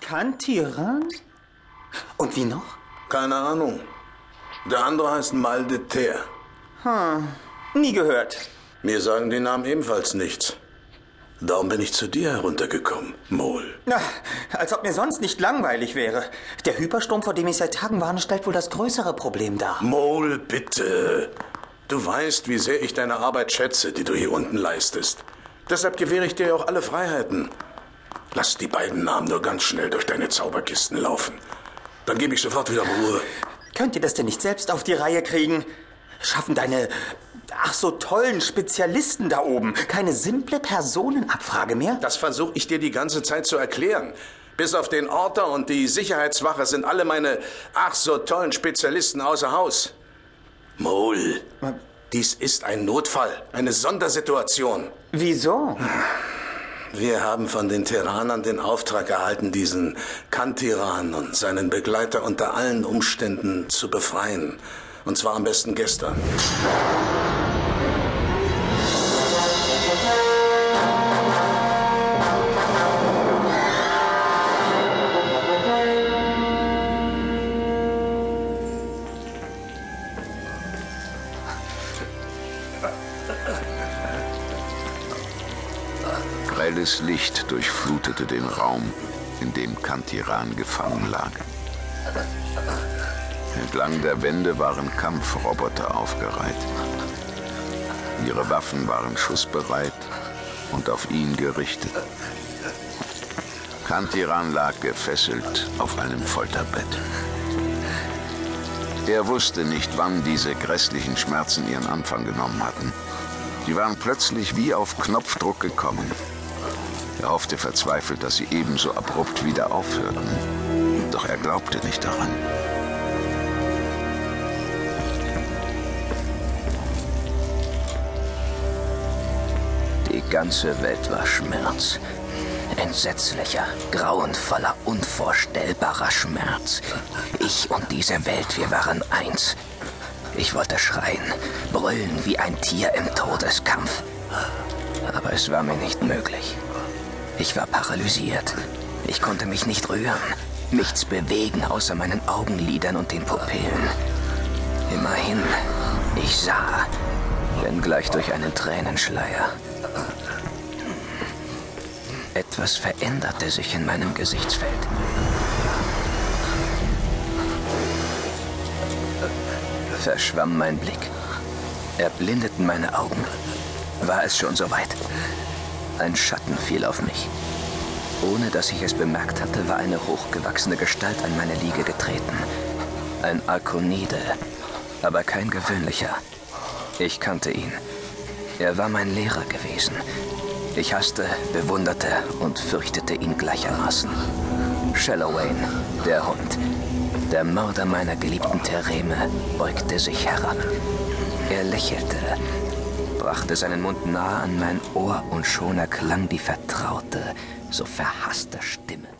Kantiran? Und wie noch? Keine Ahnung. Der andere heißt Mal de Terre. Hm, nie gehört. Mir sagen die Namen ebenfalls nichts. Darum bin ich zu dir heruntergekommen, Mol. Na, als ob mir sonst nicht langweilig wäre. Der Hypersturm, vor dem ich seit Tagen warne, stellt wohl das größere Problem dar. Mol, bitte. Du weißt, wie sehr ich deine Arbeit schätze, die du hier unten leistest. Deshalb gewähre ich dir auch alle Freiheiten. Lass die beiden Namen nur ganz schnell durch deine Zauberkisten laufen. Dann gebe ich sofort wieder Ruhe. Könnt ihr das denn nicht selbst auf die Reihe kriegen? Schaffen deine ach so tollen Spezialisten da oben keine simple Personenabfrage mehr? Das versuche ich dir die ganze Zeit zu erklären. Bis auf den Orter und die Sicherheitswache sind alle meine ach so tollen Spezialisten außer Haus. Mol, dies ist ein Notfall, eine Sondersituation. Wieso? Wir haben von den Terranern den Auftrag erhalten, diesen Kantiran und seinen Begleiter unter allen Umständen zu befreien. Und zwar am besten gestern. Grelles Licht durchflutete den Raum, in dem Kantiran gefangen lag. Entlang der Wände waren Kampfroboter aufgereiht. Ihre Waffen waren schussbereit und auf ihn gerichtet. Kantiran lag gefesselt auf einem Folterbett. Er wusste nicht, wann diese grässlichen Schmerzen ihren Anfang genommen hatten. Sie waren plötzlich wie auf Knopfdruck gekommen. Er hoffte verzweifelt, dass sie ebenso abrupt wieder aufhörten. Doch er glaubte nicht daran. Die ganze Welt war Schmerz. Entsetzlicher, grauenvoller, unvorstellbarer Schmerz. Ich und diese Welt, wir waren eins. Ich wollte schreien, brüllen wie ein Tier im Todeskampf. Aber es war mir nicht möglich. Ich war paralysiert. Ich konnte mich nicht rühren, nichts bewegen außer meinen Augenlidern und den Pupillen. Immerhin, ich sah, wenngleich durch einen Tränenschleier. Etwas veränderte sich in meinem Gesichtsfeld. Verschwamm mein Blick. Erblindeten meine Augen. War es schon soweit? Ein Schatten fiel auf mich. Ohne dass ich es bemerkt hatte, war eine hochgewachsene Gestalt an meine Liege getreten. Ein Arkonide, aber kein gewöhnlicher. Ich kannte ihn. Er war mein Lehrer gewesen. Ich hasste, bewunderte und fürchtete ihn gleichermaßen. Shallowayne, der Hund, der Mörder meiner geliebten Thereme, beugte sich heran. Er lächelte, brachte seinen Mund nahe an mein Ohr und schon erklang die vertraute, so verhasste Stimme.